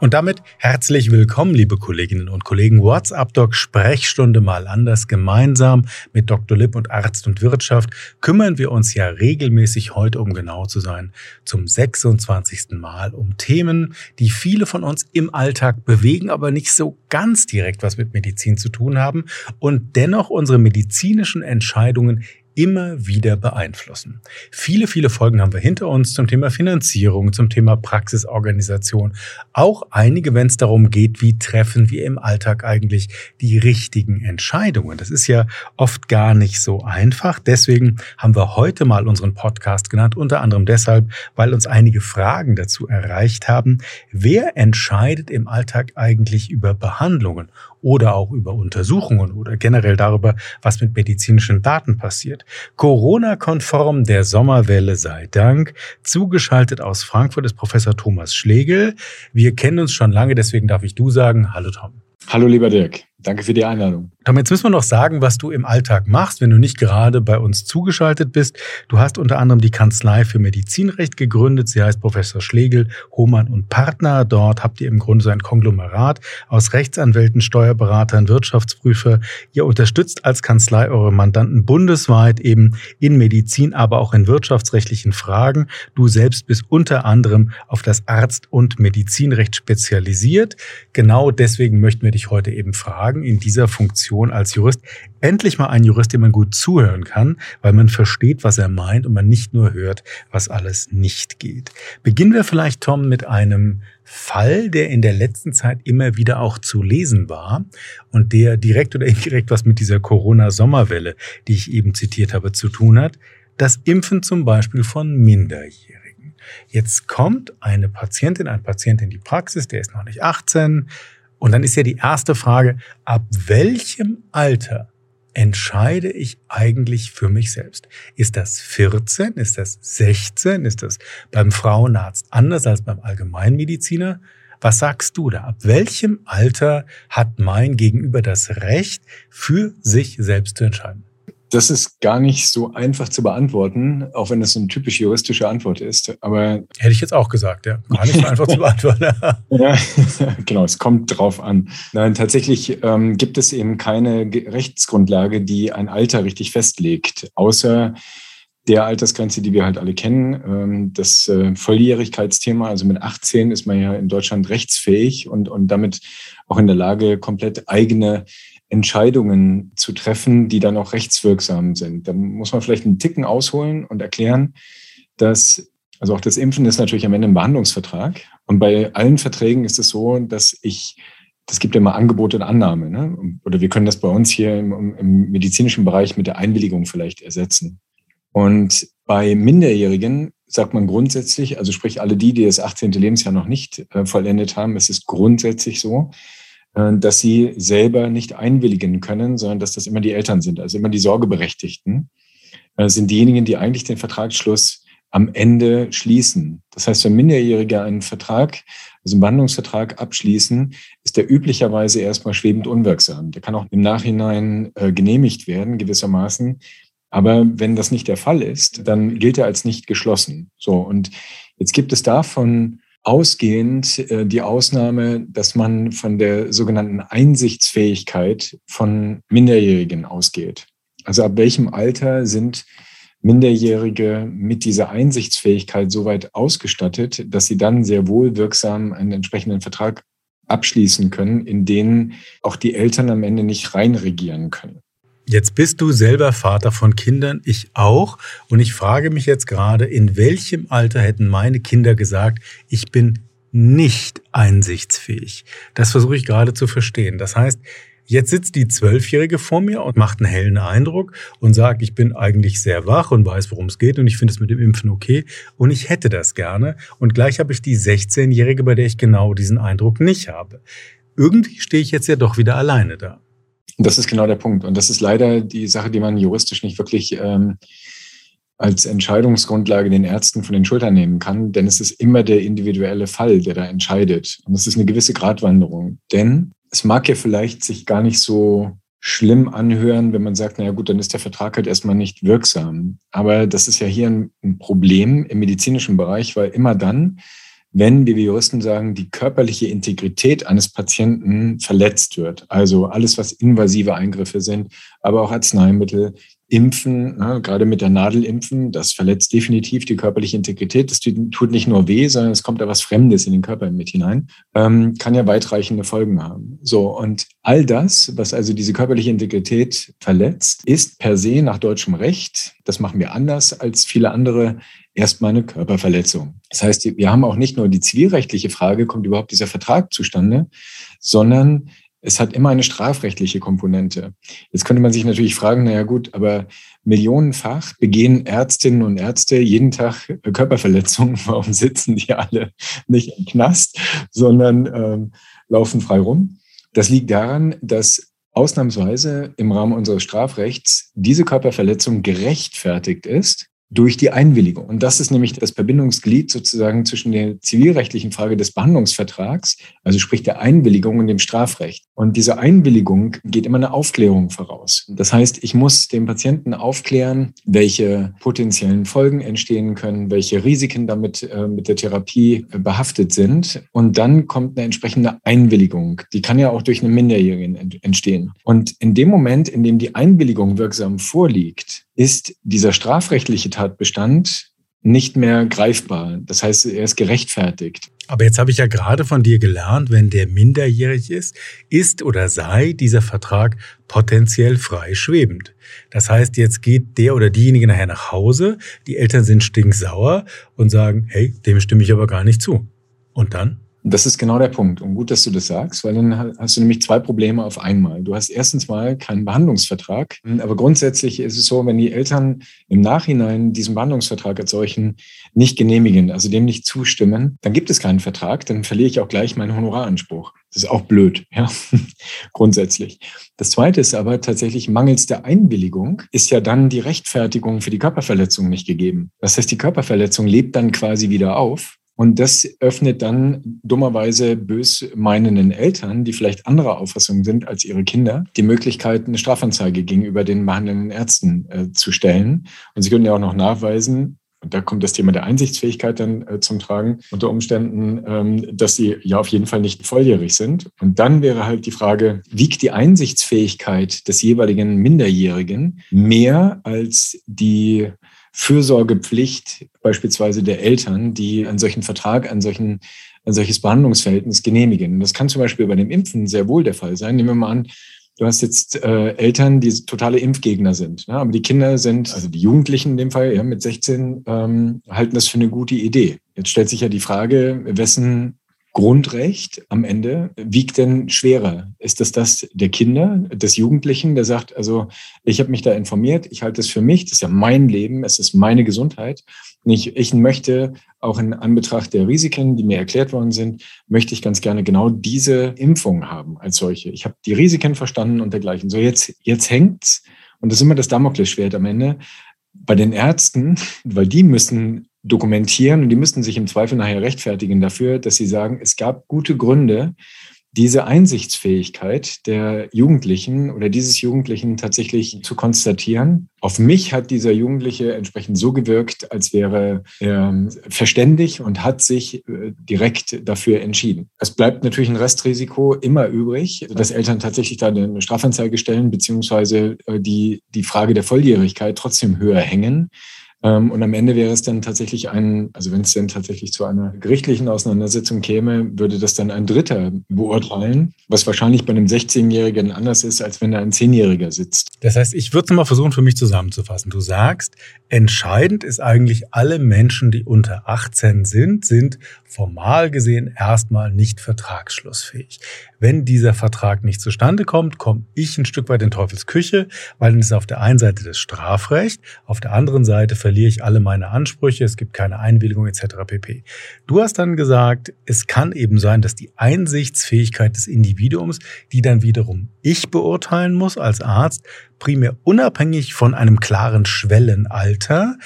Und damit herzlich willkommen, liebe Kolleginnen und Kollegen. WhatsApp Doc Sprechstunde mal anders. Gemeinsam mit Dr. Lipp und Arzt und Wirtschaft kümmern wir uns ja regelmäßig heute, um genau zu sein, zum 26. Mal um Themen, die viele von uns im Alltag bewegen, aber nicht so ganz direkt was mit Medizin zu tun haben und dennoch unsere medizinischen Entscheidungen immer wieder beeinflussen. Viele, viele Folgen haben wir hinter uns zum Thema Finanzierung, zum Thema Praxisorganisation. Auch einige, wenn es darum geht, wie treffen wir im Alltag eigentlich die richtigen Entscheidungen. Das ist ja oft gar nicht so einfach. Deswegen haben wir heute mal unseren Podcast genannt, unter anderem deshalb, weil uns einige Fragen dazu erreicht haben. Wer entscheidet im Alltag eigentlich über Behandlungen oder auch über Untersuchungen oder generell darüber, was mit medizinischen Daten passiert. Corona-konform der Sommerwelle sei Dank. Zugeschaltet aus Frankfurt ist Professor Thomas Schlegel. Wir kennen uns schon lange, deswegen darf ich du sagen. Hallo Tom. Hallo lieber Dirk. Danke für die Einladung. Tom, jetzt müssen wir noch sagen, was du im Alltag machst, wenn du nicht gerade bei uns zugeschaltet bist. Du hast unter anderem die Kanzlei für Medizinrecht gegründet. Sie heißt Professor Schlegel, Hohmann und Partner. Dort habt ihr im Grunde so ein Konglomerat aus Rechtsanwälten, Steuerberatern, Wirtschaftsprüfer. Ihr unterstützt als Kanzlei eure Mandanten bundesweit eben in Medizin, aber auch in wirtschaftsrechtlichen Fragen. Du selbst bist unter anderem auf das Arzt- und Medizinrecht spezialisiert. Genau deswegen möchten wir dich heute eben fragen sagen, in dieser Funktion als Jurist endlich mal ein Jurist, dem man gut zuhören kann, weil man versteht, was er meint und man nicht nur hört, was alles nicht geht. Beginnen wir vielleicht, Tom, mit einem Fall, der in der letzten Zeit immer wieder auch zu lesen war und der direkt oder indirekt was mit dieser Corona-Sommerwelle, die ich eben zitiert habe, zu tun hat. Das Impfen zum Beispiel von Minderjährigen. Jetzt kommt eine Patientin, ein Patient in die Praxis, der ist noch nicht 18, und dann ist ja die erste Frage, ab welchem Alter entscheide ich eigentlich für mich selbst? Ist das 14? Ist das 16? Ist das beim Frauenarzt anders als beim Allgemeinmediziner? Was sagst du da? Ab welchem Alter hat mein Gegenüber das Recht, für sich selbst zu entscheiden? Das ist gar nicht so einfach zu beantworten, auch wenn das so eine typisch juristische Antwort ist. Aber hätte ich jetzt auch gesagt, ja, gar nicht so einfach zu beantworten. ja, genau, es kommt drauf an. Nein, tatsächlich ähm, gibt es eben keine Rechtsgrundlage, die ein Alter richtig festlegt, außer der Altersgrenze, die wir halt alle kennen, ähm, das äh, Volljährigkeitsthema. Also mit 18 ist man ja in Deutschland rechtsfähig und, und damit auch in der Lage, komplett eigene Entscheidungen zu treffen, die dann auch rechtswirksam sind. Da muss man vielleicht einen Ticken ausholen und erklären, dass, also auch das Impfen ist natürlich am Ende ein Behandlungsvertrag. Und bei allen Verträgen ist es so, dass ich, das gibt ja immer Angebot und Annahme, ne? oder wir können das bei uns hier im, im medizinischen Bereich mit der Einwilligung vielleicht ersetzen. Und bei Minderjährigen sagt man grundsätzlich, also sprich alle die, die das 18. Lebensjahr noch nicht äh, vollendet haben, es ist grundsätzlich so, dass sie selber nicht einwilligen können, sondern dass das immer die Eltern sind, also immer die Sorgeberechtigten, äh, sind diejenigen, die eigentlich den Vertragsschluss am Ende schließen. Das heißt, wenn Minderjährige einen Vertrag, also einen Behandlungsvertrag abschließen, ist der üblicherweise erstmal schwebend unwirksam. Der kann auch im Nachhinein äh, genehmigt werden, gewissermaßen. Aber wenn das nicht der Fall ist, dann gilt er als nicht geschlossen. So. Und jetzt gibt es davon ausgehend äh, die Ausnahme, dass man von der sogenannten Einsichtsfähigkeit von Minderjährigen ausgeht. Also ab welchem Alter sind Minderjährige mit dieser Einsichtsfähigkeit so weit ausgestattet, dass sie dann sehr wohl wirksam einen entsprechenden Vertrag abschließen können, in den auch die Eltern am Ende nicht reinregieren können. Jetzt bist du selber Vater von Kindern, ich auch. Und ich frage mich jetzt gerade, in welchem Alter hätten meine Kinder gesagt, ich bin nicht einsichtsfähig? Das versuche ich gerade zu verstehen. Das heißt, Jetzt sitzt die Zwölfjährige vor mir und macht einen hellen Eindruck und sagt, ich bin eigentlich sehr wach und weiß, worum es geht und ich finde es mit dem Impfen okay und ich hätte das gerne. Und gleich habe ich die 16-Jährige, bei der ich genau diesen Eindruck nicht habe. Irgendwie stehe ich jetzt ja doch wieder alleine da. Das ist genau der Punkt. Und das ist leider die Sache, die man juristisch nicht wirklich ähm, als Entscheidungsgrundlage den Ärzten von den Schultern nehmen kann, denn es ist immer der individuelle Fall, der da entscheidet. Und es ist eine gewisse Gratwanderung. Denn es mag ja vielleicht sich gar nicht so schlimm anhören, wenn man sagt, naja gut, dann ist der Vertrag halt erstmal nicht wirksam. Aber das ist ja hier ein, ein Problem im medizinischen Bereich, weil immer dann, wenn, wie wir Juristen sagen, die körperliche Integrität eines Patienten verletzt wird. Also alles, was invasive Eingriffe sind, aber auch Arzneimittel, Impfen, ne, gerade mit der Nadel impfen, das verletzt definitiv die körperliche Integrität. Das tut nicht nur weh, sondern es kommt da was Fremdes in den Körper mit hinein, ähm, kann ja weitreichende Folgen haben. So, und all das, was also diese körperliche Integrität verletzt, ist per se nach deutschem Recht, das machen wir anders als viele andere, erstmal eine Körperverletzung. Das heißt, wir haben auch nicht nur die zivilrechtliche Frage, kommt überhaupt dieser Vertrag zustande, sondern es hat immer eine strafrechtliche Komponente. Jetzt könnte man sich natürlich fragen, naja gut, aber millionenfach begehen Ärztinnen und Ärzte jeden Tag Körperverletzungen. Warum sitzen die alle nicht im Knast, sondern ähm, laufen frei rum? Das liegt daran, dass ausnahmsweise im Rahmen unseres Strafrechts diese Körperverletzung gerechtfertigt ist durch die Einwilligung. Und das ist nämlich das Verbindungsglied sozusagen zwischen der zivilrechtlichen Frage des Behandlungsvertrags, also sprich der Einwilligung und dem Strafrecht. Und diese Einwilligung geht immer eine Aufklärung voraus. Das heißt, ich muss dem Patienten aufklären, welche potenziellen Folgen entstehen können, welche Risiken damit äh, mit der Therapie äh, behaftet sind. Und dann kommt eine entsprechende Einwilligung. Die kann ja auch durch eine Minderjährigen entstehen. Und in dem Moment, in dem die Einwilligung wirksam vorliegt, ist dieser strafrechtliche Tatbestand nicht mehr greifbar. Das heißt, er ist gerechtfertigt. Aber jetzt habe ich ja gerade von dir gelernt, wenn der minderjährig ist, ist oder sei dieser Vertrag potenziell frei schwebend. Das heißt, jetzt geht der oder diejenige nachher nach Hause, die Eltern sind stinksauer und sagen, hey, dem stimme ich aber gar nicht zu. Und dann? Das ist genau der Punkt. Und gut, dass du das sagst, weil dann hast du nämlich zwei Probleme auf einmal. Du hast erstens mal keinen Behandlungsvertrag, aber grundsätzlich ist es so, wenn die Eltern im Nachhinein diesen Behandlungsvertrag als solchen nicht genehmigen, also dem nicht zustimmen, dann gibt es keinen Vertrag, dann verliere ich auch gleich meinen Honoraranspruch. Das ist auch blöd, ja, grundsätzlich. Das zweite ist aber tatsächlich mangels der Einwilligung ist ja dann die Rechtfertigung für die Körperverletzung nicht gegeben. Das heißt, die Körperverletzung lebt dann quasi wieder auf und das öffnet dann dummerweise bös meinenden Eltern, die vielleicht anderer Auffassung sind als ihre Kinder, die Möglichkeit, eine Strafanzeige gegenüber den behandelnden Ärzten äh, zu stellen. Und sie können ja auch noch nachweisen, und da kommt das Thema der Einsichtsfähigkeit dann äh, zum Tragen, unter Umständen, ähm, dass sie ja auf jeden Fall nicht volljährig sind. Und dann wäre halt die Frage, wiegt die Einsichtsfähigkeit des jeweiligen Minderjährigen mehr als die Fürsorgepflicht beispielsweise der Eltern, die einen solchen Vertrag, einen solchen, ein solches Behandlungsverhältnis genehmigen. Das kann zum Beispiel bei dem Impfen sehr wohl der Fall sein. Nehmen wir mal an, du hast jetzt äh, Eltern, die totale Impfgegner sind, ne? aber die Kinder sind, also die Jugendlichen in dem Fall, ja, mit 16, ähm, halten das für eine gute Idee. Jetzt stellt sich ja die Frage, wessen Grundrecht am Ende wiegt denn schwerer? Ist das das der Kinder, des Jugendlichen, der sagt, also ich habe mich da informiert, ich halte es für mich, das ist ja mein Leben, es ist meine Gesundheit. Und ich, ich möchte auch in Anbetracht der Risiken, die mir erklärt worden sind, möchte ich ganz gerne genau diese Impfung haben als solche. Ich habe die Risiken verstanden und dergleichen. So jetzt, jetzt hängt's und das ist immer das Damoklesschwert am Ende bei den Ärzten, weil die müssen dokumentieren und die müssten sich im Zweifel nachher rechtfertigen dafür, dass sie sagen, es gab gute Gründe, diese Einsichtsfähigkeit der Jugendlichen oder dieses Jugendlichen tatsächlich zu konstatieren. Auf mich hat dieser Jugendliche entsprechend so gewirkt, als wäre er verständig und hat sich äh, direkt dafür entschieden. Es bleibt natürlich ein Restrisiko immer übrig, dass Eltern tatsächlich da eine Strafanzeige stellen, beziehungsweise äh, die, die Frage der Volljährigkeit trotzdem höher hängen. Ähm, und am Ende wäre es dann tatsächlich ein, also wenn es dann tatsächlich zu einer gerichtlichen Auseinandersetzung käme, würde das dann ein Dritter beurteilen, was wahrscheinlich bei einem 16-Jährigen anders ist, als wenn da ein 10-Jähriger sitzt. Das heißt, ich würde es mal versuchen, für mich zusammenzufassen. Du sagst, entscheidend ist eigentlich, alle Menschen, die unter 18 sind, sind formal gesehen erstmal nicht vertragsschlussfähig. Wenn dieser Vertrag nicht zustande kommt, komme ich ein Stück weit in Teufels Küche, weil dann ist auf der einen Seite das Strafrecht, auf der anderen Seite verliere ich alle meine Ansprüche, es gibt keine Einwilligung etc. pp. Du hast dann gesagt, es kann eben sein, dass die Einsichtsfähigkeit des Individuums, die dann wiederum ich beurteilen muss als Arzt, primär unabhängig von einem klaren Schwellenalter,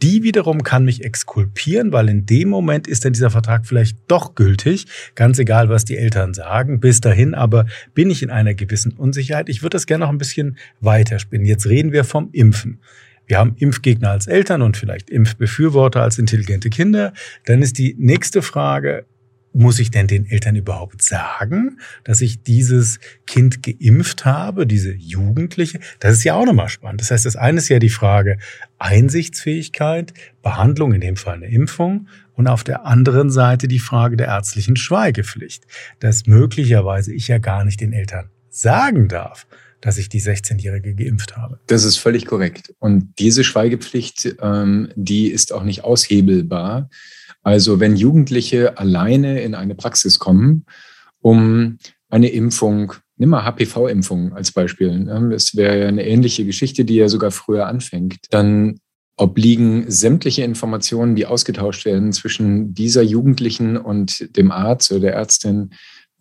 die wiederum kann mich exkulpieren, weil in dem Moment ist dann dieser Vertrag vielleicht doch gültig, ganz egal, was die Eltern sagen. Bis dahin aber bin ich in einer gewissen Unsicherheit. Ich würde das gerne noch ein bisschen weiterspinnen. Jetzt reden wir vom Impfen. Wir haben Impfgegner als Eltern und vielleicht Impfbefürworter als intelligente Kinder. Dann ist die nächste Frage, muss ich denn den Eltern überhaupt sagen, dass ich dieses Kind geimpft habe, diese Jugendliche? Das ist ja auch nochmal spannend. Das heißt, das eine ist ja die Frage Einsichtsfähigkeit, Behandlung, in dem Fall eine Impfung, und auf der anderen Seite die Frage der ärztlichen Schweigepflicht, dass möglicherweise ich ja gar nicht den Eltern sagen darf, dass ich die 16-Jährige geimpft habe. Das ist völlig korrekt. Und diese Schweigepflicht, ähm, die ist auch nicht aushebelbar. Also wenn Jugendliche alleine in eine Praxis kommen, um eine Impfung, nimm mal HPV-Impfung als Beispiel, ne? das wäre ja eine ähnliche Geschichte, die ja sogar früher anfängt, dann obliegen sämtliche Informationen, die ausgetauscht werden zwischen dieser Jugendlichen und dem Arzt oder der Ärztin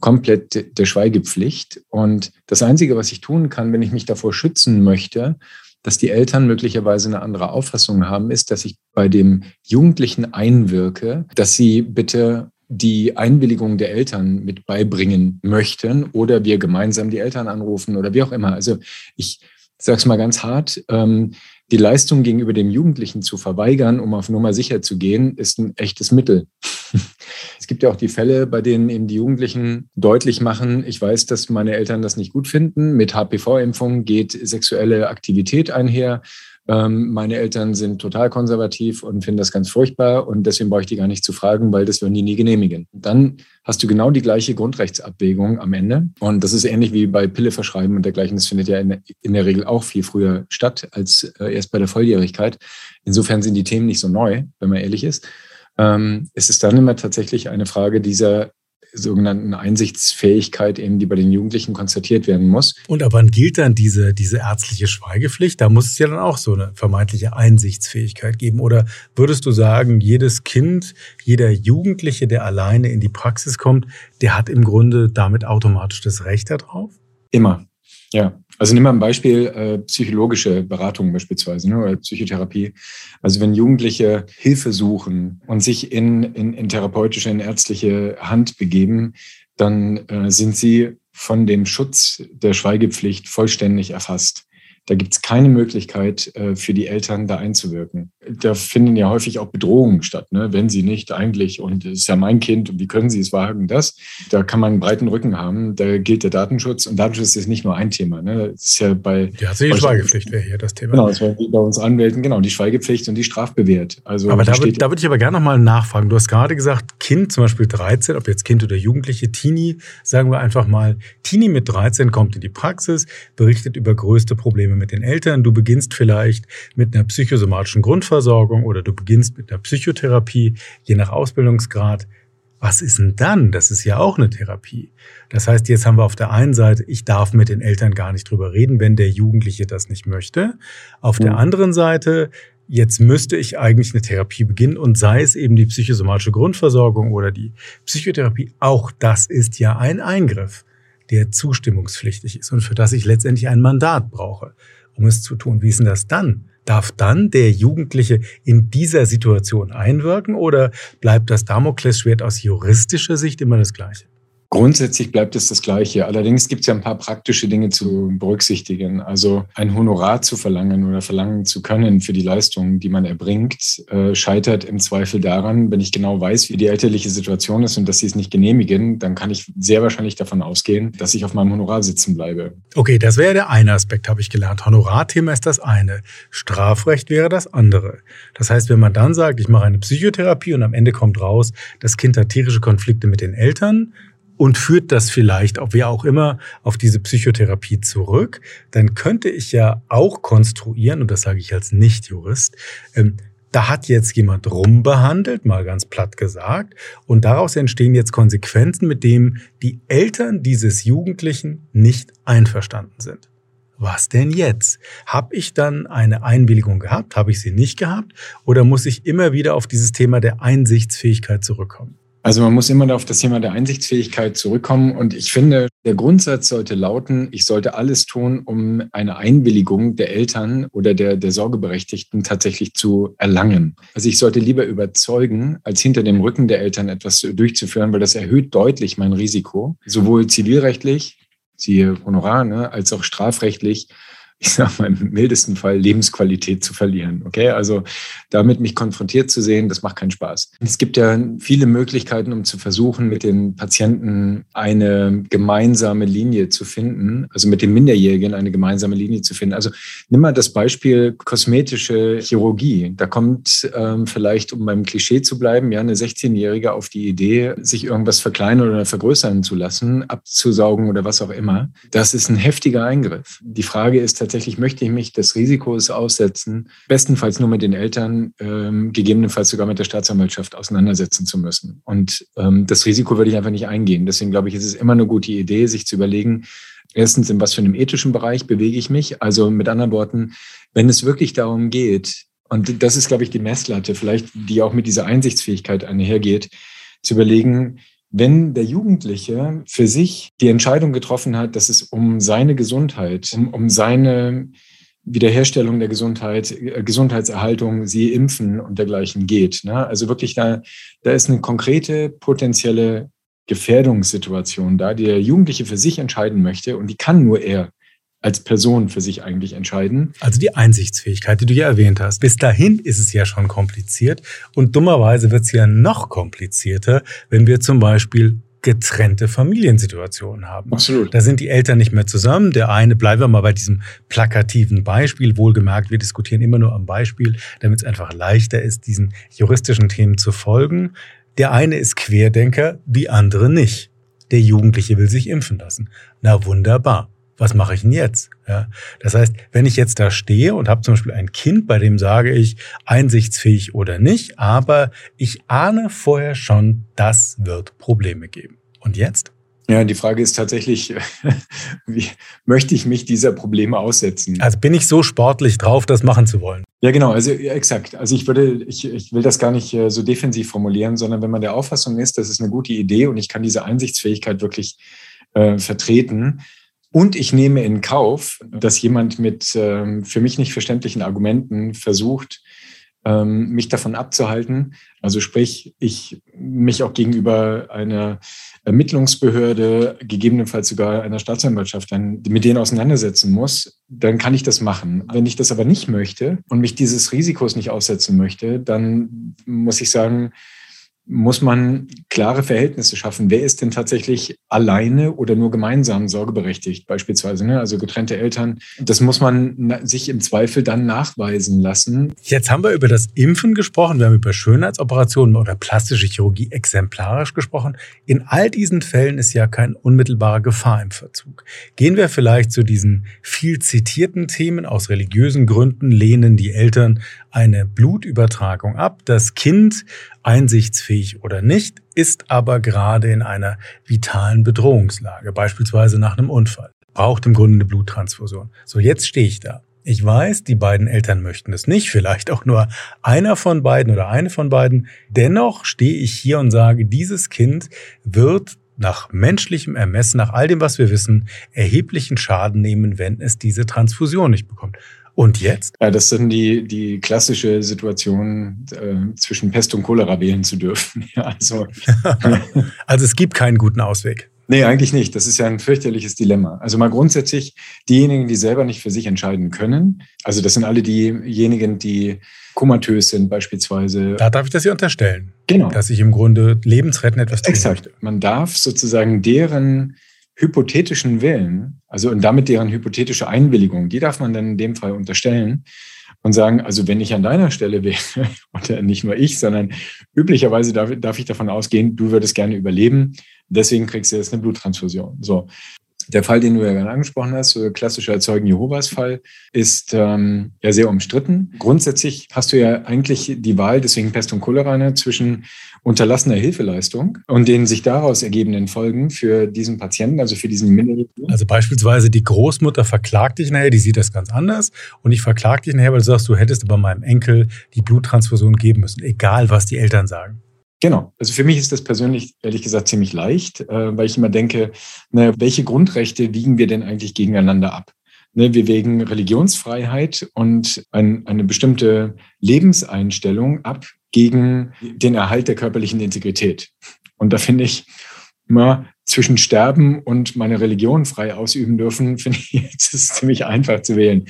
komplett der Schweigepflicht. Und das Einzige, was ich tun kann, wenn ich mich davor schützen möchte, dass die Eltern möglicherweise eine andere Auffassung haben, ist, dass ich bei dem Jugendlichen einwirke, dass sie bitte die Einwilligung der Eltern mit beibringen möchten oder wir gemeinsam die Eltern anrufen oder wie auch immer. Also ich sage es mal ganz hart, ähm, die Leistung gegenüber dem Jugendlichen zu verweigern, um auf Nummer sicher zu gehen, ist ein echtes Mittel. es gibt ja auch die Fälle, bei denen eben die Jugendlichen deutlich machen, ich weiß, dass meine Eltern das nicht gut finden. Mit HPV-Impfung geht sexuelle Aktivität einher. Ähm, meine Eltern sind total konservativ und finden das ganz furchtbar und deswegen brauche ich die gar nicht zu fragen, weil das würden die nie genehmigen. Dann hast du genau die gleiche Grundrechtsabwägung am Ende und das ist ähnlich wie bei Pille verschreiben und dergleichen. Das findet ja in, in der Regel auch viel früher statt als äh, erst bei der Volljährigkeit. Insofern sind die Themen nicht so neu, wenn man ehrlich ist. Ähm, es ist dann immer tatsächlich eine Frage dieser sogenannten Einsichtsfähigkeit, eben, die bei den Jugendlichen konstatiert werden muss. Und ab wann gilt dann diese, diese ärztliche Schweigepflicht? Da muss es ja dann auch so eine vermeintliche Einsichtsfähigkeit geben. Oder würdest du sagen, jedes Kind, jeder Jugendliche, der alleine in die Praxis kommt, der hat im Grunde damit automatisch das Recht darauf? Immer, ja. Also nehmen wir ein Beispiel äh, psychologische Beratung beispielsweise ne, oder Psychotherapie. Also wenn Jugendliche Hilfe suchen und sich in, in, in therapeutische, in ärztliche Hand begeben, dann äh, sind sie von dem Schutz der Schweigepflicht vollständig erfasst. Da gibt es keine Möglichkeit äh, für die Eltern, da einzuwirken. Da finden ja häufig auch Bedrohungen statt, ne? wenn sie nicht eigentlich, und es ist ja mein Kind, und wie können sie es wagen, das? Da kann man einen breiten Rücken haben. Da gilt der Datenschutz. Und Datenschutz ist nicht nur ein Thema. Ne? Das ist ja bei. Die hat die Schweigepflicht wäre hier das Thema. Genau, das wäre bei uns Anwälten, genau, die Schweigepflicht und die strafbewehrt. Also aber da, da würde ich aber gerne nochmal nachfragen. Du hast gerade gesagt, Kind, zum Beispiel 13, ob jetzt Kind oder Jugendliche, Teenie, sagen wir einfach mal, Teenie mit 13 kommt in die Praxis, berichtet über größte Probleme Probleme mit den Eltern. Du beginnst vielleicht mit einer psychosomatischen Grundversorgung oder du beginnst mit einer Psychotherapie, je nach Ausbildungsgrad. Was ist denn dann? Das ist ja auch eine Therapie. Das heißt, jetzt haben wir auf der einen Seite, ich darf mit den Eltern gar nicht drüber reden, wenn der Jugendliche das nicht möchte. Auf mhm. der anderen Seite, jetzt müsste ich eigentlich eine Therapie beginnen und sei es eben die psychosomatische Grundversorgung oder die Psychotherapie, auch das ist ja ein Eingriff der zustimmungspflichtig ist und für das ich letztendlich ein Mandat brauche, um es zu tun. Wie ist denn das dann? Darf dann der Jugendliche in dieser Situation einwirken oder bleibt das Damoklesschwert aus juristischer Sicht immer das gleiche? Grundsätzlich bleibt es das Gleiche. Allerdings gibt es ja ein paar praktische Dinge zu berücksichtigen. Also ein Honorar zu verlangen oder verlangen zu können für die Leistungen, die man erbringt, äh, scheitert im Zweifel daran, wenn ich genau weiß, wie die elterliche Situation ist und dass sie es nicht genehmigen, dann kann ich sehr wahrscheinlich davon ausgehen, dass ich auf meinem Honorar sitzen bleibe. Okay, das wäre der eine Aspekt, habe ich gelernt. Honorarthema ist das eine. Strafrecht wäre das andere. Das heißt, wenn man dann sagt, ich mache eine Psychotherapie und am Ende kommt raus, das Kind hat tierische Konflikte mit den Eltern, und führt das vielleicht, auch wie auch immer, auf diese Psychotherapie zurück, dann könnte ich ja auch konstruieren, und das sage ich als Nichtjurist, ähm, da hat jetzt jemand rumbehandelt, mal ganz platt gesagt, und daraus entstehen jetzt Konsequenzen, mit denen die Eltern dieses Jugendlichen nicht einverstanden sind. Was denn jetzt? Habe ich dann eine Einwilligung gehabt? Habe ich sie nicht gehabt? Oder muss ich immer wieder auf dieses Thema der Einsichtsfähigkeit zurückkommen? Also man muss immer auf das Thema der Einsichtsfähigkeit zurückkommen. Und ich finde, der Grundsatz sollte lauten, ich sollte alles tun, um eine Einwilligung der Eltern oder der, der Sorgeberechtigten tatsächlich zu erlangen. Also ich sollte lieber überzeugen, als hinter dem Rücken der Eltern etwas durchzuführen, weil das erhöht deutlich mein Risiko, sowohl zivilrechtlich, siehe Honorar, ne, als auch strafrechtlich ich sag mal, im mildesten Fall Lebensqualität zu verlieren. Okay, also damit mich konfrontiert zu sehen, das macht keinen Spaß. Es gibt ja viele Möglichkeiten, um zu versuchen, mit den Patienten eine gemeinsame Linie zu finden, also mit den Minderjährigen eine gemeinsame Linie zu finden. Also nimm mal das Beispiel kosmetische Chirurgie. Da kommt ähm, vielleicht, um beim Klischee zu bleiben, ja, eine 16-Jährige auf die Idee, sich irgendwas verkleinern oder vergrößern zu lassen, abzusaugen oder was auch immer. Das ist ein heftiger Eingriff. Die Frage ist tatsächlich, möchte ich mich des Risikos aussetzen, bestenfalls nur mit den Eltern, ähm, gegebenenfalls sogar mit der Staatsanwaltschaft auseinandersetzen zu müssen. Und ähm, das Risiko würde ich einfach nicht eingehen. Deswegen glaube ich, ist es immer eine gute Idee, sich zu überlegen, erstens, in was für einem ethischen Bereich bewege ich mich. Also mit anderen Worten, wenn es wirklich darum geht, und das ist, glaube ich, die Messlatte, vielleicht, die auch mit dieser Einsichtsfähigkeit einhergeht, zu überlegen, wenn der Jugendliche für sich die Entscheidung getroffen hat, dass es um seine Gesundheit, um, um seine Wiederherstellung der Gesundheit, äh, Gesundheitserhaltung, sie impfen und dergleichen geht. Ne? Also wirklich da, da ist eine konkrete potenzielle Gefährdungssituation da, die der Jugendliche für sich entscheiden möchte und die kann nur er als Person für sich eigentlich entscheiden. Also die Einsichtsfähigkeit, die du ja erwähnt hast. Bis dahin ist es ja schon kompliziert und dummerweise wird es ja noch komplizierter, wenn wir zum Beispiel getrennte Familiensituationen haben. Absolut. Da sind die Eltern nicht mehr zusammen. Der eine, bleiben wir mal bei diesem plakativen Beispiel, wohlgemerkt, wir diskutieren immer nur am Beispiel, damit es einfach leichter ist, diesen juristischen Themen zu folgen. Der eine ist Querdenker, die andere nicht. Der Jugendliche will sich impfen lassen. Na wunderbar was mache ich denn jetzt? Ja, das heißt, wenn ich jetzt da stehe und habe zum Beispiel ein Kind, bei dem sage ich einsichtsfähig oder nicht, aber ich ahne vorher schon, das wird Probleme geben. Und jetzt? Ja, die Frage ist tatsächlich, wie möchte ich mich dieser Probleme aussetzen? Also bin ich so sportlich drauf, das machen zu wollen? Ja, genau, also ja, exakt. Also ich würde, ich, ich will das gar nicht äh, so defensiv formulieren, sondern wenn man der Auffassung ist, das ist eine gute Idee und ich kann diese Einsichtsfähigkeit wirklich äh, vertreten, und ich nehme in Kauf, dass jemand mit ähm, für mich nicht verständlichen Argumenten versucht, ähm, mich davon abzuhalten. Also sprich, ich mich auch gegenüber einer Ermittlungsbehörde, gegebenenfalls sogar einer Staatsanwaltschaft, dann mit denen auseinandersetzen muss, dann kann ich das machen. Wenn ich das aber nicht möchte und mich dieses Risikos nicht aussetzen möchte, dann muss ich sagen, muss man klare Verhältnisse schaffen. Wer ist denn tatsächlich alleine oder nur gemeinsam sorgeberechtigt, beispielsweise? Ne? Also getrennte Eltern. Das muss man sich im Zweifel dann nachweisen lassen. Jetzt haben wir über das Impfen gesprochen, wir haben über Schönheitsoperationen oder plastische Chirurgie exemplarisch gesprochen. In all diesen Fällen ist ja kein unmittelbarer Gefahr im Verzug. Gehen wir vielleicht zu diesen viel zitierten Themen. Aus religiösen Gründen lehnen die Eltern eine Blutübertragung ab. Das Kind einsichtsfähig oder nicht, ist aber gerade in einer vitalen Bedrohungslage, beispielsweise nach einem Unfall, braucht im Grunde eine Bluttransfusion. So, jetzt stehe ich da. Ich weiß, die beiden Eltern möchten es nicht, vielleicht auch nur einer von beiden oder eine von beiden. Dennoch stehe ich hier und sage, dieses Kind wird nach menschlichem Ermessen, nach all dem, was wir wissen, erheblichen Schaden nehmen, wenn es diese Transfusion nicht bekommt. Und jetzt? Ja, das sind die, die klassische Situation, äh, zwischen Pest und Cholera wählen zu dürfen. Ja, also. also es gibt keinen guten Ausweg. Nee, eigentlich nicht. Das ist ja ein fürchterliches Dilemma. Also mal grundsätzlich diejenigen, die selber nicht für sich entscheiden können. Also das sind alle diejenigen, die komatös sind beispielsweise. Da darf ich das hier unterstellen. Genau. Dass ich im Grunde lebensrettend etwas tun Exakt. Möchte. Man darf sozusagen deren hypothetischen Willen, also und damit deren hypothetische Einwilligung, die darf man dann in dem Fall unterstellen und sagen, also wenn ich an deiner Stelle wäre, oder nicht nur ich, sondern üblicherweise darf, darf ich davon ausgehen, du würdest gerne überleben, deswegen kriegst du jetzt eine Bluttransfusion. So. Der Fall, den du ja gerade angesprochen hast, so klassischer Zeugen Jehovas Fall, ist ähm, ja sehr umstritten. Grundsätzlich hast du ja eigentlich die Wahl, deswegen Pest und Cholera, ne, zwischen unterlassener Hilfeleistung und den sich daraus ergebenden Folgen für diesen Patienten, also für diesen Minderjährigen. Also beispielsweise die Großmutter verklagt dich nachher, die sieht das ganz anders und ich verklag dich nachher, weil du sagst, du hättest aber meinem Enkel die Bluttransfusion geben müssen, egal was die Eltern sagen. Genau. Also für mich ist das persönlich ehrlich gesagt ziemlich leicht, äh, weil ich immer denke, na, welche Grundrechte wiegen wir denn eigentlich gegeneinander ab? Ne, wir wägen Religionsfreiheit und ein, eine bestimmte Lebenseinstellung ab gegen den Erhalt der körperlichen Integrität. Und da finde ich immer zwischen Sterben und meine Religion frei ausüben dürfen, finde ich, jetzt ist ziemlich einfach zu wählen.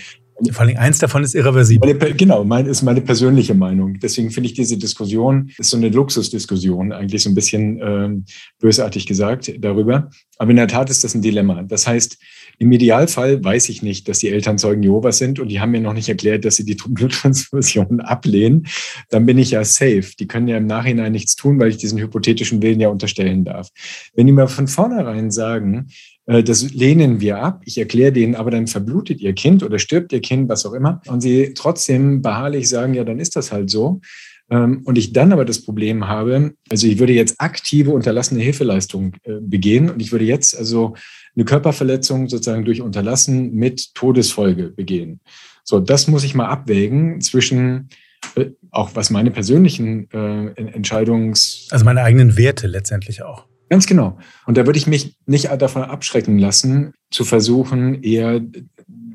Vor allem eins davon ist irreversibel. Genau, mein, ist meine persönliche Meinung. Deswegen finde ich diese Diskussion, ist so eine Luxusdiskussion, eigentlich so ein bisschen ähm, bösartig gesagt darüber. Aber in der Tat ist das ein Dilemma. Das heißt, im Idealfall weiß ich nicht, dass die Eltern Zeugen Jehovas sind und die haben mir noch nicht erklärt, dass sie die Bluttransfusion ablehnen. Dann bin ich ja safe. Die können ja im Nachhinein nichts tun, weil ich diesen hypothetischen Willen ja unterstellen darf. Wenn die mir von vornherein sagen, das lehnen wir ab. Ich erkläre denen, aber dann verblutet ihr Kind oder stirbt ihr Kind, was auch immer. Und sie trotzdem beharrlich sagen, ja, dann ist das halt so. Ähm, und ich dann aber das Problem habe, also ich würde jetzt aktive unterlassene Hilfeleistung äh, begehen und ich würde jetzt also eine Körperverletzung sozusagen durch Unterlassen mit Todesfolge begehen. So, das muss ich mal abwägen zwischen äh, auch was meine persönlichen Entscheidungs... Also meine eigenen Werte letztendlich auch. Ganz genau. Und da würde ich mich nicht davon abschrecken lassen, zu versuchen, eher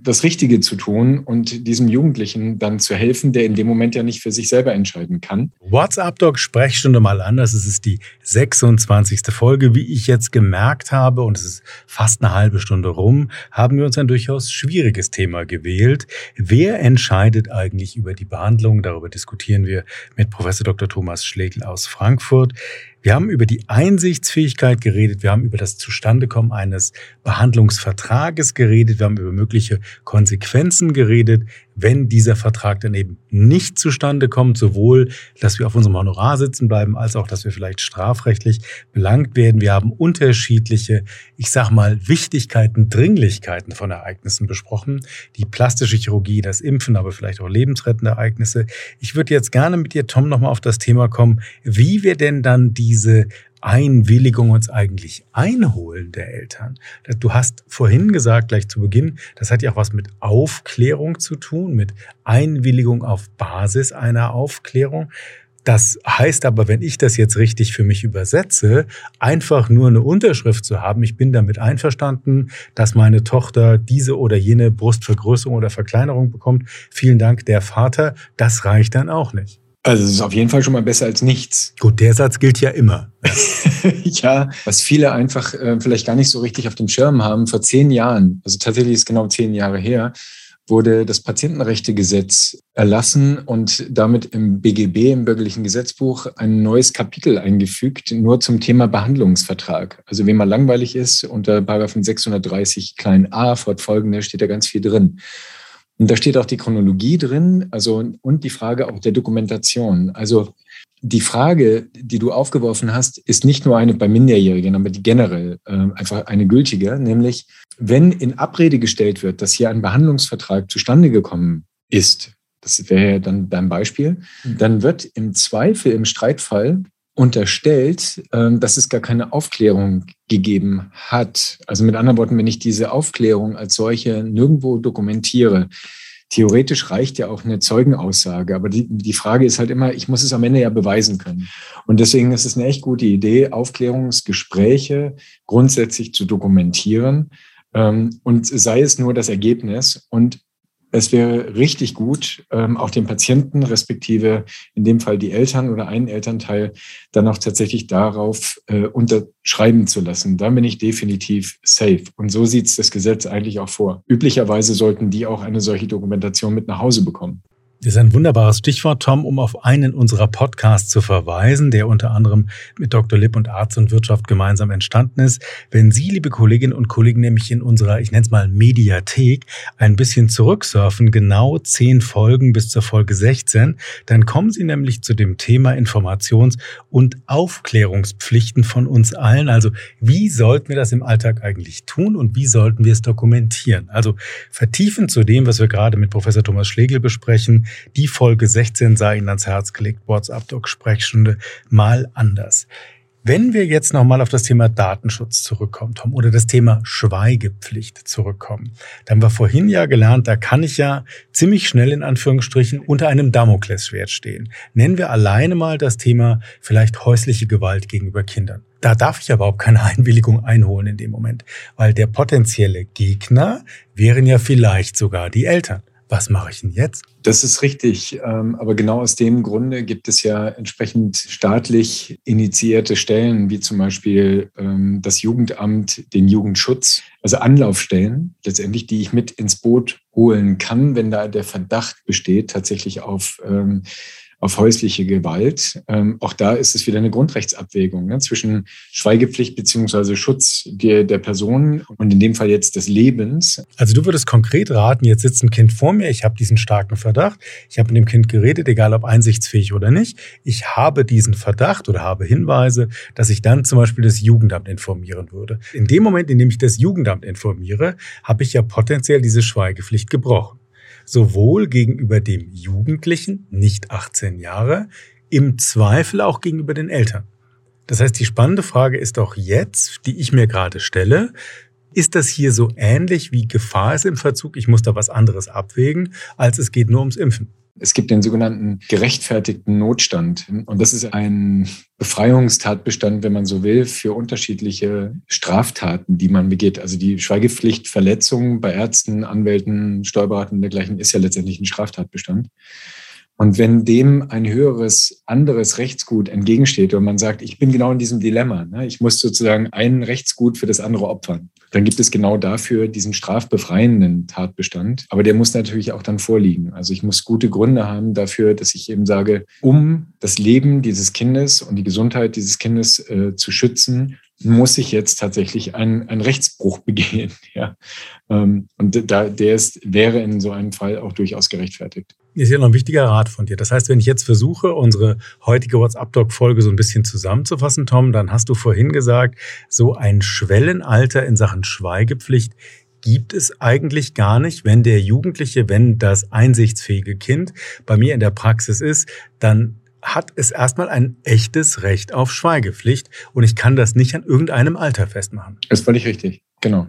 das Richtige zu tun und diesem Jugendlichen dann zu helfen, der in dem Moment ja nicht für sich selber entscheiden kann. WhatsApp Doc Sprechstunde mal anders. Es ist die 26. Folge. Wie ich jetzt gemerkt habe, und es ist fast eine halbe Stunde rum, haben wir uns ein durchaus schwieriges Thema gewählt. Wer entscheidet eigentlich über die Behandlung? Darüber diskutieren wir mit Professor Dr. Thomas Schlegel aus Frankfurt. Wir haben über die Einsichtsfähigkeit geredet, wir haben über das Zustandekommen eines Behandlungsvertrages geredet, wir haben über mögliche Konsequenzen geredet, wenn dieser Vertrag dann eben nicht zustande kommt, sowohl, dass wir auf unserem Honorar sitzen bleiben, als auch, dass wir vielleicht strafrechtlich belangt werden. Wir haben unterschiedliche, ich sag mal, Wichtigkeiten, Dringlichkeiten von Ereignissen besprochen. Die plastische Chirurgie, das Impfen, aber vielleicht auch lebensrettende Ereignisse. Ich würde jetzt gerne mit dir, Tom, nochmal auf das Thema kommen, wie wir denn dann diese Einwilligung uns eigentlich einholen der Eltern. Du hast vorhin gesagt, gleich zu Beginn, das hat ja auch was mit Aufklärung zu tun, mit Einwilligung auf Basis einer Aufklärung. Das heißt aber, wenn ich das jetzt richtig für mich übersetze, einfach nur eine Unterschrift zu haben, ich bin damit einverstanden, dass meine Tochter diese oder jene Brustvergrößerung oder Verkleinerung bekommt. Vielen Dank, der Vater. Das reicht dann auch nicht. Also es ist auf jeden Fall schon mal besser als nichts. Gut, der Satz gilt ja immer. ja, was viele einfach äh, vielleicht gar nicht so richtig auf dem Schirm haben, vor zehn Jahren, also tatsächlich ist genau zehn Jahre her, wurde das Patientenrechtegesetz erlassen und damit im BGB, im bürgerlichen Gesetzbuch, ein neues Kapitel eingefügt, nur zum Thema Behandlungsvertrag. Also wenn man langweilig ist, unter Paragraphen 630 klein a fortfolgende steht da ganz viel drin. Und da steht auch die Chronologie drin, also und die Frage auch der Dokumentation. Also die Frage, die du aufgeworfen hast, ist nicht nur eine bei Minderjährigen, aber die generell äh, einfach eine gültige, nämlich wenn in Abrede gestellt wird, dass hier ein Behandlungsvertrag zustande gekommen ist, das wäre dann dein Beispiel, dann wird im Zweifel, im Streitfall unterstellt, ähm, dass es gar keine Aufklärung gegeben hat. Also mit anderen Worten, wenn ich diese Aufklärung als solche nirgendwo dokumentiere, theoretisch reicht ja auch eine Zeugenaussage. Aber die, die Frage ist halt immer, ich muss es am Ende ja beweisen können. Und deswegen ist es eine echt gute Idee, Aufklärungsgespräche grundsätzlich zu dokumentieren. Ähm, und sei es nur das Ergebnis. Und es wäre richtig gut, ähm, auch den Patienten, respektive in dem Fall die Eltern oder einen Elternteil, dann auch tatsächlich darauf äh, unterschreiben zu lassen. Dann bin ich definitiv safe. Und so sieht es das Gesetz eigentlich auch vor. Üblicherweise sollten die auch eine solche Dokumentation mit nach Hause bekommen. Das ist ein wunderbares Stichwort, Tom, um auf einen unserer Podcasts zu verweisen, der unter anderem mit Dr. Lipp und Arzt und Wirtschaft gemeinsam entstanden ist. Wenn Sie, liebe Kolleginnen und Kollegen, nämlich in unserer, ich nenne es mal Mediathek, ein bisschen zurücksurfen, genau zehn Folgen bis zur Folge 16, dann kommen Sie nämlich zu dem Thema Informations- und Aufklärungspflichten von uns allen. Also wie sollten wir das im Alltag eigentlich tun und wie sollten wir es dokumentieren? Also vertiefend zu dem, was wir gerade mit Professor Thomas Schlegel besprechen, die Folge 16 sei Ihnen ans Herz gelegt, WhatsApp-Doc-Sprechstunde mal anders. Wenn wir jetzt nochmal auf das Thema Datenschutz zurückkommen, Tom, oder das Thema Schweigepflicht zurückkommen, dann haben wir vorhin ja gelernt, da kann ich ja ziemlich schnell in Anführungsstrichen unter einem Damoklesschwert stehen. Nennen wir alleine mal das Thema vielleicht häusliche Gewalt gegenüber Kindern. Da darf ich ja überhaupt keine Einwilligung einholen in dem Moment, weil der potenzielle Gegner wären ja vielleicht sogar die Eltern. Was mache ich denn jetzt? Das ist richtig. Ähm, aber genau aus dem Grunde gibt es ja entsprechend staatlich initiierte Stellen, wie zum Beispiel ähm, das Jugendamt, den Jugendschutz, also Anlaufstellen letztendlich, die ich mit ins Boot holen kann, wenn da der Verdacht besteht, tatsächlich auf ähm, auf häusliche Gewalt. Ähm, auch da ist es wieder eine Grundrechtsabwägung ne, zwischen Schweigepflicht beziehungsweise Schutz der, der Person und in dem Fall jetzt des Lebens. Also du würdest konkret raten, jetzt sitzt ein Kind vor mir, ich habe diesen starken Verdacht, ich habe mit dem Kind geredet, egal ob einsichtsfähig oder nicht, ich habe diesen Verdacht oder habe Hinweise, dass ich dann zum Beispiel das Jugendamt informieren würde. In dem Moment, in dem ich das Jugendamt informiere, habe ich ja potenziell diese Schweigepflicht gebrochen sowohl gegenüber dem Jugendlichen, nicht 18 Jahre, im Zweifel auch gegenüber den Eltern. Das heißt, die spannende Frage ist auch jetzt, die ich mir gerade stelle, ist das hier so ähnlich wie Gefahr ist im Verzug? Ich muss da was anderes abwägen, als es geht nur ums Impfen. Es gibt den sogenannten gerechtfertigten Notstand. Und das ist ein Befreiungstatbestand, wenn man so will, für unterschiedliche Straftaten, die man begeht. Also die Schweigepflichtverletzung bei Ärzten, Anwälten, Steuerberatern und dergleichen ist ja letztendlich ein Straftatbestand. Und wenn dem ein höheres, anderes Rechtsgut entgegensteht und man sagt, ich bin genau in diesem Dilemma, ne, ich muss sozusagen ein Rechtsgut für das andere opfern, dann gibt es genau dafür diesen strafbefreienden Tatbestand. Aber der muss natürlich auch dann vorliegen. Also ich muss gute Gründe haben dafür, dass ich eben sage, um das Leben dieses Kindes und die Gesundheit dieses Kindes äh, zu schützen, muss ich jetzt tatsächlich einen, einen Rechtsbruch begehen. Ja? Ähm, und da, der ist, wäre in so einem Fall auch durchaus gerechtfertigt. Ist ja noch ein wichtiger Rat von dir. Das heißt, wenn ich jetzt versuche, unsere heutige WhatsApp-Doc-Folge so ein bisschen zusammenzufassen, Tom, dann hast du vorhin gesagt, so ein Schwellenalter in Sachen Schweigepflicht gibt es eigentlich gar nicht. Wenn der Jugendliche, wenn das einsichtsfähige Kind bei mir in der Praxis ist, dann hat es erstmal ein echtes Recht auf Schweigepflicht und ich kann das nicht an irgendeinem Alter festmachen. Das ist völlig richtig, genau.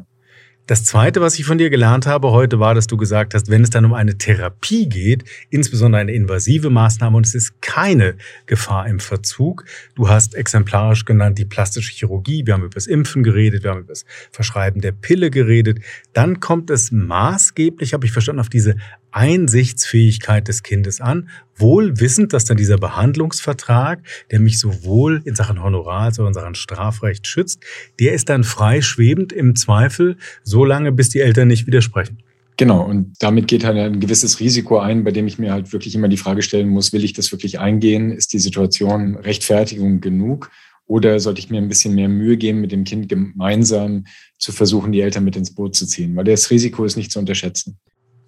Das Zweite, was ich von dir gelernt habe heute, war, dass du gesagt hast, wenn es dann um eine Therapie geht, insbesondere eine invasive Maßnahme und es ist keine Gefahr im Verzug, du hast exemplarisch genannt die plastische Chirurgie, wir haben über das Impfen geredet, wir haben über das Verschreiben der Pille geredet, dann kommt es maßgeblich, habe ich verstanden, auf diese Einsichtsfähigkeit des Kindes an, wohl wissend, dass dann dieser Behandlungsvertrag, der mich sowohl in Sachen Honorar als auch in Sachen Strafrecht schützt, der ist dann freischwebend im Zweifel so lange, bis die Eltern nicht widersprechen. Genau, und damit geht halt ein gewisses Risiko ein, bei dem ich mir halt wirklich immer die Frage stellen muss, will ich das wirklich eingehen? Ist die Situation Rechtfertigung genug? Oder sollte ich mir ein bisschen mehr Mühe geben, mit dem Kind gemeinsam zu versuchen, die Eltern mit ins Boot zu ziehen? Weil das Risiko ist nicht zu unterschätzen.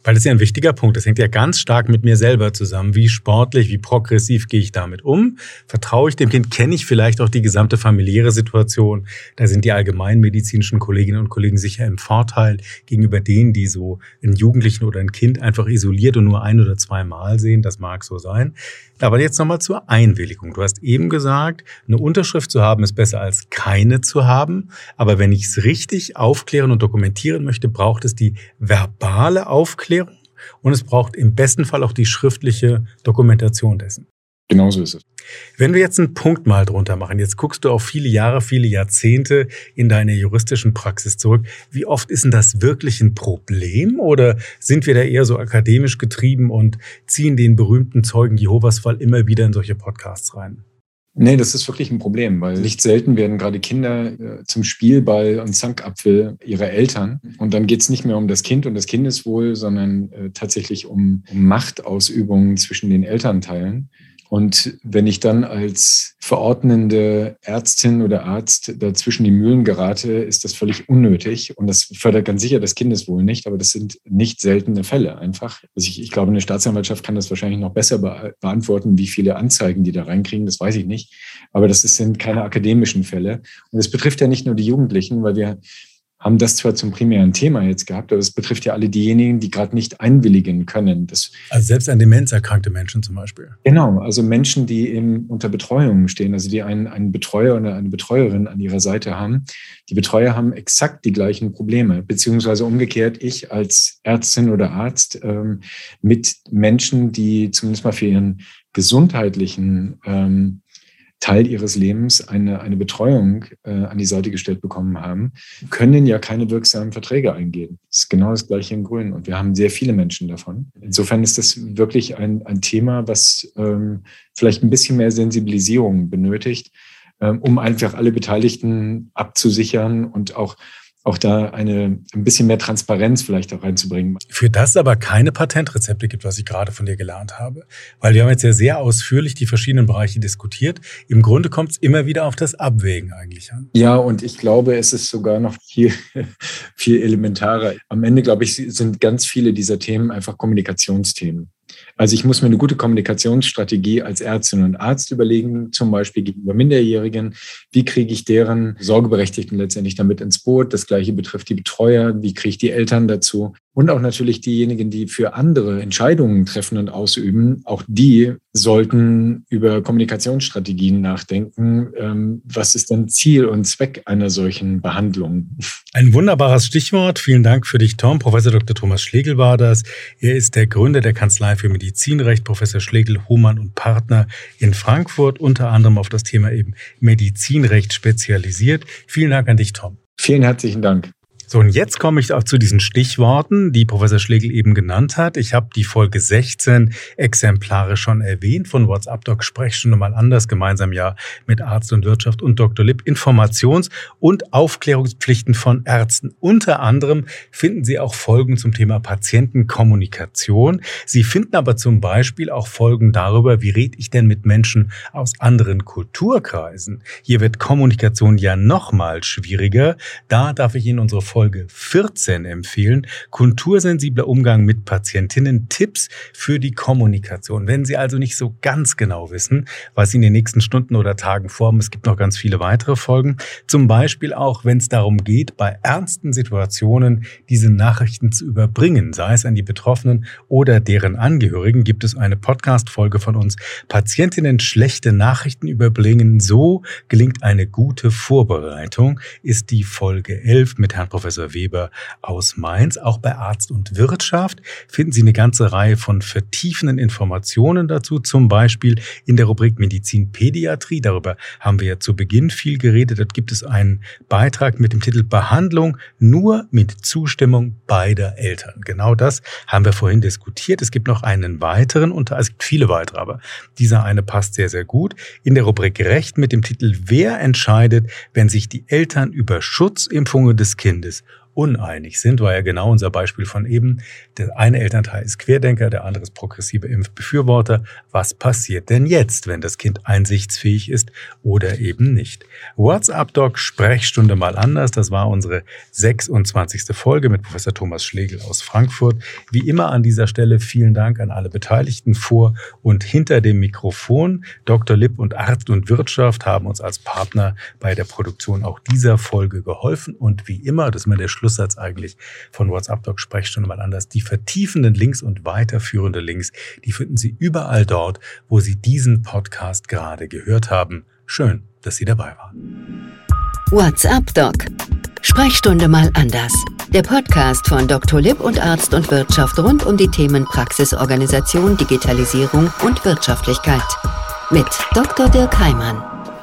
Weil das ist ja ein wichtiger Punkt. Das hängt ja ganz stark mit mir selber zusammen. Wie sportlich, wie progressiv gehe ich damit um? Vertraue ich dem Kind? Kenne ich vielleicht auch die gesamte familiäre Situation? Da sind die allgemeinmedizinischen Kolleginnen und Kollegen sicher im Vorteil gegenüber denen, die so einen Jugendlichen oder ein Kind einfach isoliert und nur ein oder zwei Mal sehen. Das mag so sein. Aber jetzt nochmal zur Einwilligung. Du hast eben gesagt, eine Unterschrift zu haben ist besser als keine zu haben. Aber wenn ich es richtig aufklären und dokumentieren möchte, braucht es die verbale Aufklärung und es braucht im besten Fall auch die schriftliche Dokumentation dessen. Genauso ist es. Wenn wir jetzt einen Punkt mal drunter machen, jetzt guckst du auf viele Jahre, viele Jahrzehnte in deine juristischen Praxis zurück. Wie oft ist denn das wirklich ein Problem oder sind wir da eher so akademisch getrieben und ziehen den berühmten Zeugen Jehovas Fall immer wieder in solche Podcasts rein? Nee, das ist wirklich ein Problem, weil nicht selten werden gerade Kinder äh, zum Spielball und Zankapfel ihrer Eltern. Und dann geht es nicht mehr um das Kind und das Kindeswohl, sondern äh, tatsächlich um, um Machtausübungen zwischen den Elternteilen. Und wenn ich dann als verordnende Ärztin oder Arzt dazwischen die Mühlen gerate, ist das völlig unnötig. Und das fördert ganz sicher das Kindeswohl nicht, aber das sind nicht seltene Fälle einfach. Also ich, ich glaube, eine Staatsanwaltschaft kann das wahrscheinlich noch besser be beantworten, wie viele Anzeigen die da reinkriegen, das weiß ich nicht. Aber das sind keine akademischen Fälle. Und es betrifft ja nicht nur die Jugendlichen, weil wir haben das zwar zum primären Thema jetzt gehabt, aber es betrifft ja alle diejenigen, die gerade nicht einwilligen können. Das also selbst an Demenz erkrankte Menschen zum Beispiel. Genau, also Menschen, die eben unter Betreuung stehen, also die einen, einen Betreuer oder eine Betreuerin an ihrer Seite haben. Die Betreuer haben exakt die gleichen Probleme, beziehungsweise umgekehrt ich als Ärztin oder Arzt ähm, mit Menschen, die zumindest mal für ihren gesundheitlichen ähm, Teil ihres Lebens eine, eine Betreuung äh, an die Seite gestellt bekommen haben, können ja keine wirksamen Verträge eingehen. Das ist genau das gleiche in Grün und wir haben sehr viele Menschen davon. Insofern ist das wirklich ein, ein Thema, was ähm, vielleicht ein bisschen mehr Sensibilisierung benötigt, ähm, um einfach alle Beteiligten abzusichern und auch auch da eine, ein bisschen mehr Transparenz vielleicht auch reinzubringen. Für das aber keine Patentrezepte gibt, was ich gerade von dir gelernt habe. Weil wir haben jetzt ja sehr ausführlich die verschiedenen Bereiche diskutiert. Im Grunde kommt es immer wieder auf das Abwägen eigentlich an. Ja, und ich glaube, es ist sogar noch viel, viel elementarer. Am Ende, glaube ich, sind ganz viele dieser Themen einfach Kommunikationsthemen. Also ich muss mir eine gute Kommunikationsstrategie als Ärztin und Arzt überlegen, zum Beispiel gegenüber Minderjährigen. Wie kriege ich deren Sorgeberechtigten letztendlich damit ins Boot? Das gleiche betrifft die Betreuer. Wie kriege ich die Eltern dazu? Und auch natürlich diejenigen, die für andere Entscheidungen treffen und ausüben. Auch die sollten über Kommunikationsstrategien nachdenken. Ähm, was ist denn Ziel und Zweck einer solchen Behandlung? Ein wunderbares Stichwort. Vielen Dank für dich, Tom. Professor Dr. Thomas Schlegel war das. Er ist der Gründer der Kanzlei für Medizinrecht, Professor Schlegel, Hohmann und Partner in Frankfurt, unter anderem auf das Thema eben Medizinrecht spezialisiert. Vielen Dank an dich, Tom. Vielen herzlichen Dank. So, und jetzt komme ich auch zu diesen Stichworten, die Professor Schlegel eben genannt hat. Ich habe die Folge 16 Exemplare schon erwähnt von WhatsApp Doc Sprechstunde mal anders, gemeinsam ja mit Arzt und Wirtschaft und Dr. Lipp. Informations- und Aufklärungspflichten von Ärzten. Unter anderem finden Sie auch Folgen zum Thema Patientenkommunikation. Sie finden aber zum Beispiel auch Folgen darüber, wie rede ich denn mit Menschen aus anderen Kulturkreisen. Hier wird Kommunikation ja noch mal schwieriger. Da darf ich Ihnen unsere Folge Folge 14 empfehlen. Kultursensibler Umgang mit Patientinnen, Tipps für die Kommunikation. Wenn Sie also nicht so ganz genau wissen, was Sie in den nächsten Stunden oder Tagen vorhaben, es gibt noch ganz viele weitere Folgen. Zum Beispiel auch, wenn es darum geht, bei ernsten Situationen diese Nachrichten zu überbringen, sei es an die Betroffenen oder deren Angehörigen, gibt es eine Podcast-Folge von uns. Patientinnen schlechte Nachrichten überbringen. So gelingt eine gute Vorbereitung, ist die Folge 11 mit Herrn Professor Professor Weber aus Mainz. Auch bei Arzt und Wirtschaft finden Sie eine ganze Reihe von vertiefenden Informationen dazu, zum Beispiel in der Rubrik Medizinpädiatrie. Darüber haben wir ja zu Beginn viel geredet. Dort gibt es einen Beitrag mit dem Titel Behandlung nur mit Zustimmung beider Eltern. Genau das haben wir vorhin diskutiert. Es gibt noch einen weiteren, unter, es gibt viele weitere, aber dieser eine passt sehr, sehr gut. In der Rubrik Recht mit dem Titel Wer entscheidet, wenn sich die Eltern über Schutzimpfungen des Kindes uneinig sind, war ja genau unser Beispiel von eben. Der eine Elternteil ist Querdenker, der andere ist progressive Impfbefürworter. Was passiert denn jetzt, wenn das Kind einsichtsfähig ist oder eben nicht? WhatsApp-Doc Sprechstunde mal anders. Das war unsere 26. Folge mit Professor Thomas Schlegel aus Frankfurt. Wie immer an dieser Stelle vielen Dank an alle Beteiligten vor und hinter dem Mikrofon. Dr. Lipp und Arzt und Wirtschaft haben uns als Partner bei der Produktion auch dieser Folge geholfen. Und wie immer, das ist mir der Schluss Schlusssatz eigentlich von WhatsApp Doc Sprechstunde mal anders. Die vertiefenden Links und weiterführende Links, die finden Sie überall dort, wo Sie diesen Podcast gerade gehört haben. Schön, dass Sie dabei waren. WhatsApp Doc. Sprechstunde mal anders. Der Podcast von Dr. Lipp und Arzt und Wirtschaft rund um die Themen Praxisorganisation, Digitalisierung und Wirtschaftlichkeit. Mit Dr. Dirk Heimann.